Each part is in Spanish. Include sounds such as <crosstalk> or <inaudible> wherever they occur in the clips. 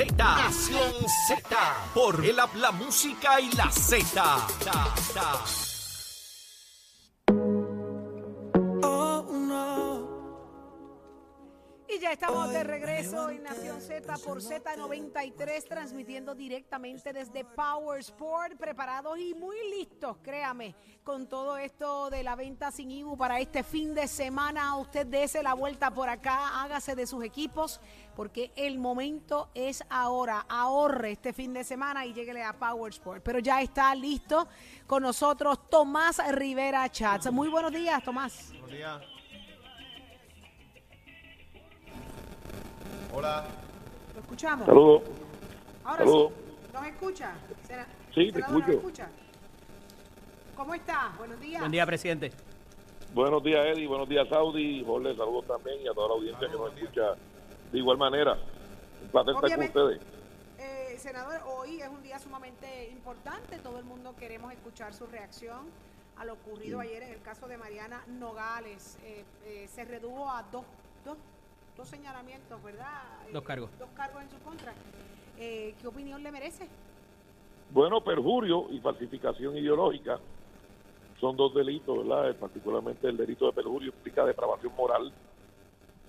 Z. Nación Z. Por el habla música y la Z. Estamos de regreso en Nación Z por Z93, transmitiendo directamente desde Power Sport, preparados y muy listos, créame, con todo esto de la venta sin IBU para este fin de semana. Usted dése la vuelta por acá, hágase de sus equipos, porque el momento es ahora. Ahorre este fin de semana y lléguele a Power Sport. Pero ya está listo con nosotros Tomás Rivera Chats. Muy buenos días, Tomás. Buenos días. Hola. ¿Lo escuchamos? Saludos. Ahora Saludos. sí. ¿Nos escucha? Sena- Sí, te senador, ¿nos escucho. escucha? ¿Cómo está? Buenos días. Buen día, presidente. Buenos días, Eddie. Buenos días, Saudi. Jorge, saludos también y a toda la audiencia que nos escucha de igual manera. Un placer estar con ustedes. Eh, senador, hoy es un día sumamente importante. Todo el mundo queremos escuchar su reacción a lo ocurrido ayer en el caso de Mariana Nogales. Eh, eh, se redujo a dos, dos, dos señalamientos, ¿verdad? Eh, Dos cargos. Dos cargos en su contra. Eh, ¿Qué opinión le merece? Bueno, perjurio y falsificación ideológica son dos delitos, ¿verdad? Eh, Particularmente el delito de perjurio implica depravación moral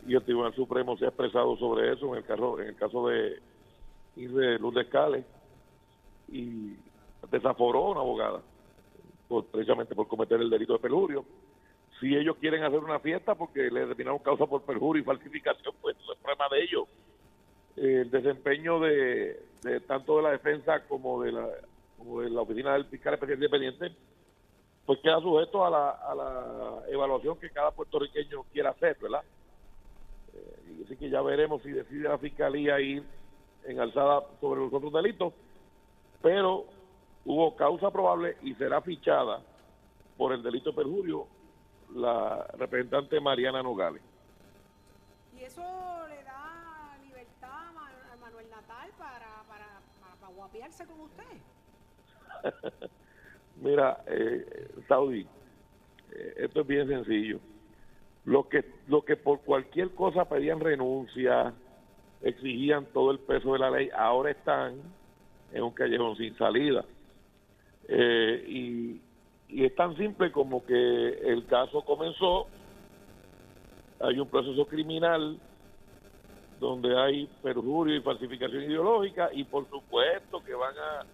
y el Tribunal Supremo se ha expresado sobre eso en el caso, en el caso de Irre Luz de Escales y desaforó a una abogada por, precisamente por cometer el delito de perjurio. Si ellos quieren hacer una fiesta porque le determinaron causa por perjurio y falsificación, pues es problema de ellos. El desempeño de, de tanto de la defensa como de la, como de la oficina del fiscal especial independiente, pues queda sujeto a la, a la evaluación que cada puertorriqueño quiera hacer, ¿verdad? Eh, así que ya veremos si decide la fiscalía ir en alzada sobre los otros delitos, pero hubo causa probable y será fichada por el delito de perjurio la representante Mariana Nogales. Y eso le da libertad a Ma- a Manuel Natal para, para, para, para guapearse con usted. <laughs> Mira, eh, Saudi, eh, esto es bien sencillo. Los que, los que por cualquier cosa pedían renuncia, exigían todo el peso de la ley, ahora están en un callejón sin salida. Eh, y, y es tan simple como que el caso comenzó, hay un proceso criminal donde hay perjurio y falsificación ideológica y por supuesto que van a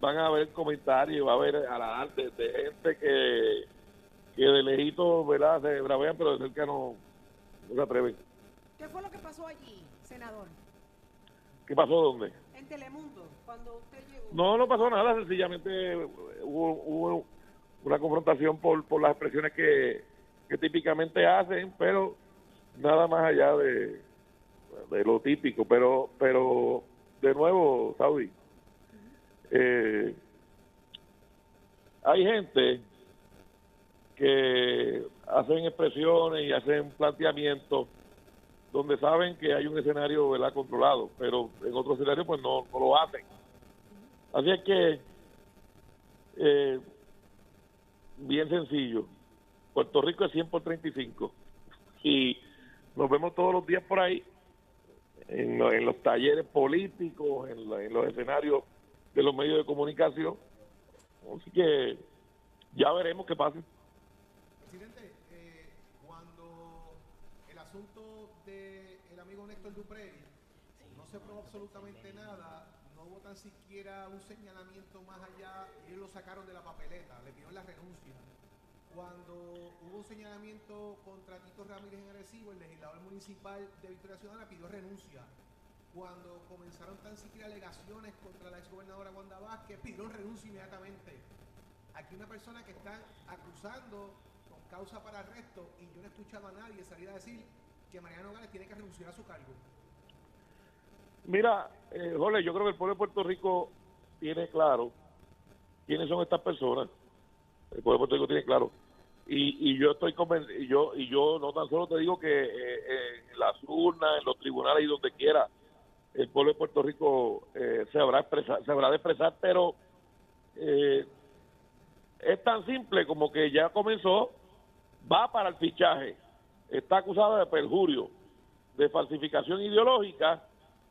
van a haber comentarios, va a haber alarde de gente que, que de lejito, ¿verdad? Se bravean, pero de cerca no, no se atreven. ¿Qué fue lo que pasó allí, senador? ¿Qué pasó dónde? En Telemundo, cuando usted llegó. No, no pasó nada, sencillamente hubo, hubo una confrontación por, por las expresiones que, que típicamente hacen, pero nada más allá de, de lo típico. Pero, pero de nuevo, Saudi, eh, hay gente que hacen expresiones y hacen planteamientos donde saben que hay un escenario ¿verdad? controlado, pero en otro escenario pues no, no lo hacen. Así es que, eh, bien sencillo, Puerto Rico es 100 por 35 y nos vemos todos los días por ahí en, en los talleres políticos, en, la- en los escenarios de los medios de comunicación. Así que ya veremos qué pasa. Presidente, eh, cuando el asunto del amigo Néstor Duprey no se probó absolutamente nada, no hubo tan siquiera un señalamiento más allá, ellos lo sacaron de la papeleta, le pidieron la renuncia. Cuando hubo un señalamiento contra Tito Ramírez en Arecibo, el legislador municipal de Victoria Ciudadana pidió renuncia. Cuando comenzaron tan siquiera alegaciones contra la exgobernadora Wanda Vázquez, pidieron renuncia inmediatamente. Aquí una persona que está acusando con causa para arresto y yo no he escuchado a nadie salir a decir que Mariano Nogales tiene que renunciar a su cargo. Mira, eh, yo creo que el pueblo de Puerto Rico tiene claro quiénes son estas personas. El pueblo de Puerto Rico tiene claro. Y, y yo estoy convencido, y yo, y yo no tan solo te digo que eh, eh, en las urnas, en los tribunales y donde quiera, el pueblo de Puerto Rico eh, se habrá expresar, se habrá de expresar, pero eh, es tan simple como que ya comenzó, va para el fichaje, está acusada de perjurio, de falsificación ideológica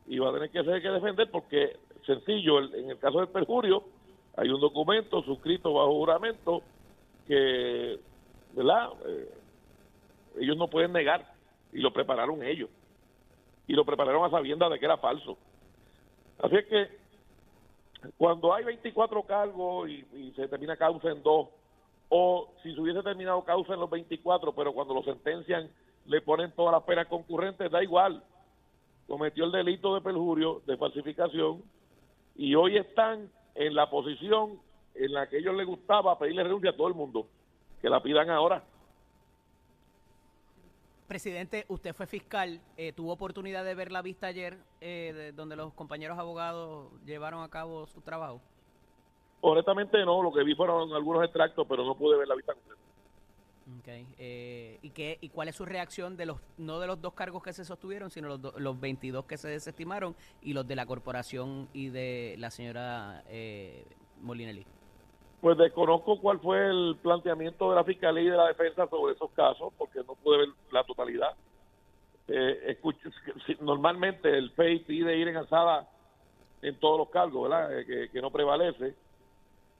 y va a tener que ser que defender porque, sencillo, en el caso del perjurio, hay un documento suscrito bajo juramento que, ¿verdad? Eh, ellos no pueden negar y lo prepararon ellos. Y lo prepararon a sabiendas de que era falso. Así es que cuando hay 24 cargos y, se termina causa en dos, o si se hubiese terminado causa en los 24, pero cuando lo sentencian le ponen todas las penas concurrentes, da igual. Cometió el delito de perjurio, de falsificación, y hoy están en la posición en la que a ellos les gustaba pedirle renuncia a todo el mundo, que la pidan ahora. Presidente, usted fue fiscal, eh, tuvo oportunidad de ver la vista ayer, eh, donde los compañeros abogados llevaron a cabo su trabajo. Honestamente no, lo que vi fueron algunos extractos, pero no pude ver la vista completa. Okay. Eh, ¿y, qué, ¿Y cuál es su reacción de los, no de los dos cargos que se sostuvieron, sino los, los 22 que se desestimaron y los de la corporación y de la señora eh, Molinelli? Pues desconozco cuál fue el planteamiento de la Fiscalía y de la Defensa sobre esos casos, porque no pude ver la totalidad. Eh, escucho, normalmente el FEI pide ir en alzada en todos los cargos, ¿verdad? Eh, que, no prevalece.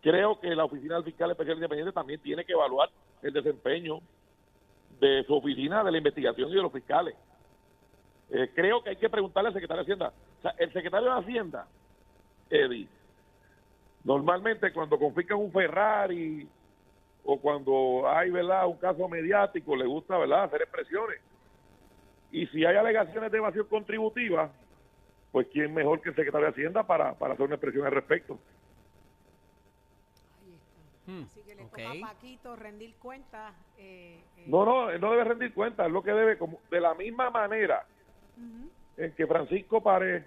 Creo que la Oficina del Fiscal Especial Independiente también tiene que evaluar el desempeño de su oficina de la investigación y de los fiscales. Eh, creo que hay que preguntarle al secretario de Hacienda. El secretario de Hacienda, Eddie, Normalmente cuando confiscan un Ferrari o cuando hay verdad un caso mediático le gusta verdad hacer expresiones y si hay alegaciones de evasión contributiva pues quién mejor que el secretario de Hacienda para, para hacer una expresión al respecto hmm, Así que le toca a Paquito rendir cuentas. Eh, eh. No, no, él no debe rendir cuentas, es lo que debe, como de la misma manera en que Francisco Pared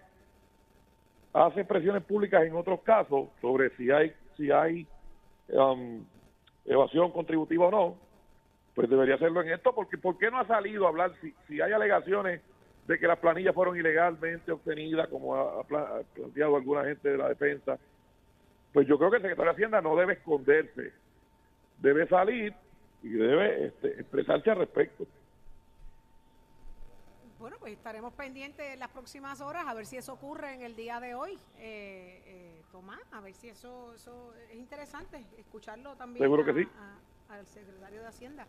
hace expresiones públicas en otros casos sobre si hay si hay um, evasión contributiva o no, pues debería hacerlo en esto, porque ¿por qué no ha salido a hablar si, si hay alegaciones de que las planillas fueron ilegalmente obtenidas, como ha, planteado alguna gente de la defensa? Pues yo creo que el secretario de Hacienda no debe esconderse, debe salir y debe este, expresarse al respecto. Bueno, pues estaremos pendientes en las próximas horas a ver si eso ocurre en el día de hoy. Eh, eh, Tomás, a ver si eso, eso es interesante, escucharlo también Seguro que sí. al secretario de Hacienda.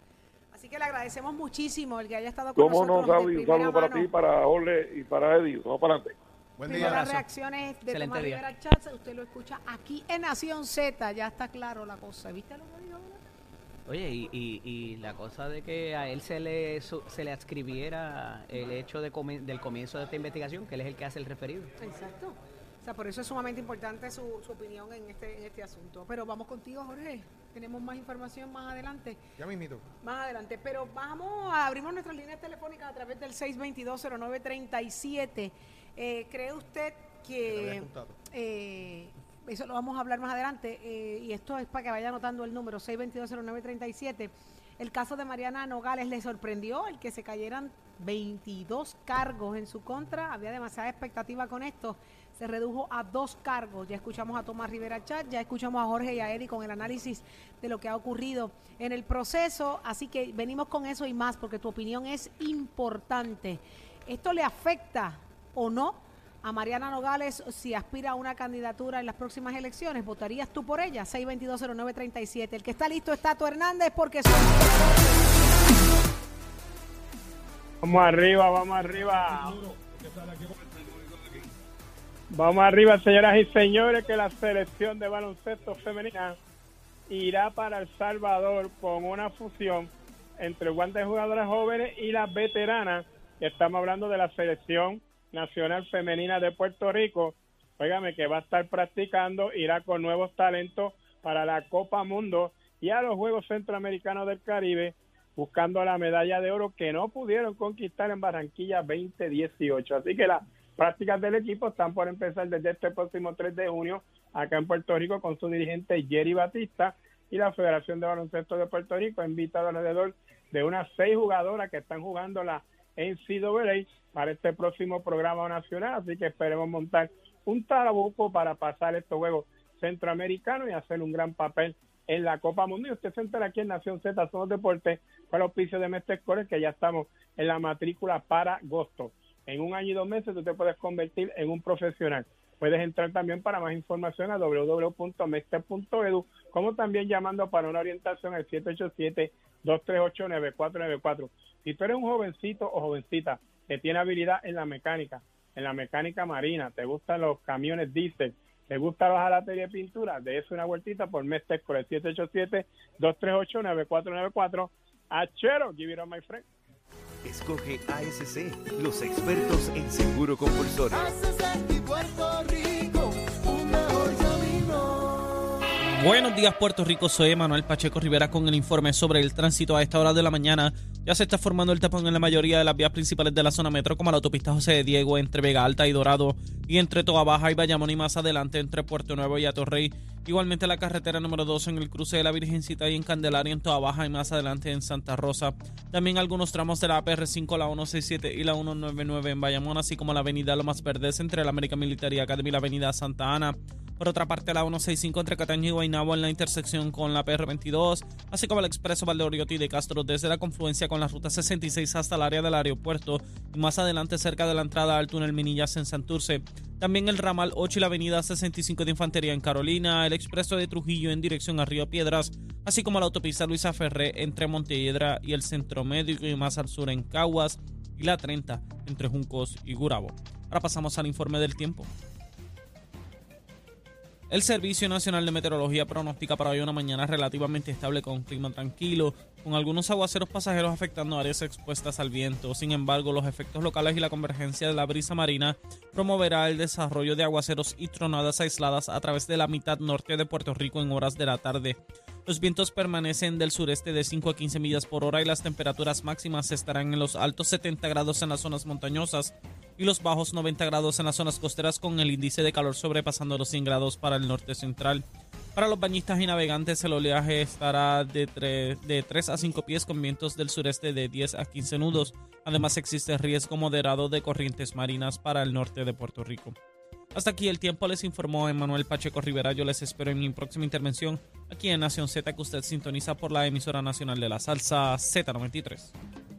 Así que le agradecemos muchísimo el que haya estado con nosotros. ¿Cómo no, Saudi? Un saludo para ti, para Ole y para Eddie. Vamos para adelante. Buen día. Las reacciones de Tomás Rivera Chatz, usted lo escucha aquí en Nación Z, ya está claro la cosa. ¿Viste lo que dijo? Oye, y, y, la cosa de que a él se le, se le adscribiera el hecho de del comienzo de esta investigación, que él es el que hace el referido. Exacto. O sea, por eso es sumamente importante su, opinión en este, en este asunto. Pero vamos contigo, Jorge. Tenemos más información más adelante. Ya mismito. Más adelante. Pero vamos a abrimos nuestras líneas telefónicas a través del 622-0937. Eh, ¿Cree usted que... Eh, eso lo vamos a hablar más adelante, eh, y esto es para que vaya anotando el número 6220937. El caso de Mariana Nogales le sorprendió el que se cayeran 22 cargos en su contra, había demasiada expectativa con esto, se redujo a dos cargos. Ya escuchamos a Tomás Rivera Chat, ya escuchamos a Jorge y a Eddie con el análisis de lo que ha ocurrido en el proceso, así que venimos con eso y más porque tu opinión es importante. ¿Esto le afecta o no a Mariana Nogales si aspira a una candidatura en las próximas elecciones. ¿Votarías tú por ella? 6220937. El que está listo es Tato Hernández porque son... Vamos arriba, vamos arriba. Vamos arriba, señoras y señores, que la selección de baloncesto femenina irá para El Salvador con una fusión entre guantes de jugadoras jóvenes y las veteranas. Estamos hablando de la selección Nacional Femenina de Puerto Rico, óigame que va a estar practicando, irá con nuevos talentos para la Copa Mundo y a los Juegos Centroamericanos del Caribe, buscando la medalla de oro que no pudieron conquistar en Barranquilla 2018. Así que las prácticas del equipo están por empezar desde este próximo 3 de junio acá en Puerto Rico con su dirigente Jerry Batista y la Federación de Baloncesto de Puerto Rico ha invitado alrededor de unas seis jugadoras que están jugando la NCAA para este próximo programa nacional, así que esperemos montar un trabuco para pasar estos juegos centroamericanos y hacer un gran papel en la Copa Mundial. Usted se entera aquí en Nación Z, Somos Deportes, con el auspicio de Mestre que ya estamos en la matrícula para agosto. En un año y dos meses tú te puedes convertir en un profesional. Puedes entrar también para más información a www.mextec.edu, como también llamando para una orientación al 787-238-9494. Si tú eres un jovencito o jovencita que tiene habilidad en la mecánica, en la mecánica marina, te gustan los camiones diésel, te gusta la jalatería de pintura, de eso una vueltita por Mestec por el 787-238-9494. Achero, give it on my friend. Escoge ASC, los expertos en seguro compulsorio. Buenos días Puerto Rico, soy Manuel Pacheco Rivera con el informe sobre el tránsito a esta hora de la mañana. Ya se está formando el tapón en la mayoría de las vías principales de la zona metro, como la autopista José de Diego entre Vega Alta y Dorado, y entre Toa Baja y Bayamón y más adelante entre Puerto Nuevo y Atorrey. Igualmente la carretera número 2 en el cruce de la Virgencita y en Candelaria en Toa Baja y más adelante en Santa Rosa. También algunos tramos de la PR5, la 167 y la 199 en Bayamón, así como la avenida Lomas Verdes entre la América Militar Academy y la avenida Santa Ana. Por otra parte, la 165 entre Cataño y Guaynabo en la intersección con la PR22, así como el expreso Valdeoriotti de Castro desde la confluencia con la ruta 66 hasta el área del aeropuerto y más adelante cerca de la entrada al túnel Minillas en Santurce. También el ramal 8 y la avenida 65 de Infantería en Carolina, el expreso de Trujillo en dirección a Río Piedras, así como la autopista Luisa Ferré entre Montehiedra y el Centro Médico y más al sur en Caguas y la 30 entre Juncos y Gurabo. Ahora pasamos al informe del tiempo. El Servicio Nacional de Meteorología pronostica para hoy una mañana relativamente estable con clima tranquilo, con algunos aguaceros pasajeros afectando áreas expuestas al viento. Sin embargo, los efectos locales y la convergencia de la brisa marina promoverá el desarrollo de aguaceros y tronadas aisladas a través de la mitad norte de Puerto Rico en horas de la tarde. Los vientos permanecen del sureste de 5 a 15 millas por hora y las temperaturas máximas estarán en los altos 70 grados en las zonas montañosas y los bajos 90 grados en las zonas costeras con el índice de calor sobrepasando los 100 grados para el norte central. Para los bañistas y navegantes el oleaje estará de 3, de 3 a 5 pies con vientos del sureste de 10 a 15 nudos. Además existe riesgo moderado de corrientes marinas para el norte de Puerto Rico. Hasta aquí el tiempo les informó Emanuel Pacheco Rivera. Yo les espero en mi próxima intervención aquí en Nación Z que usted sintoniza por la emisora nacional de la salsa Z93.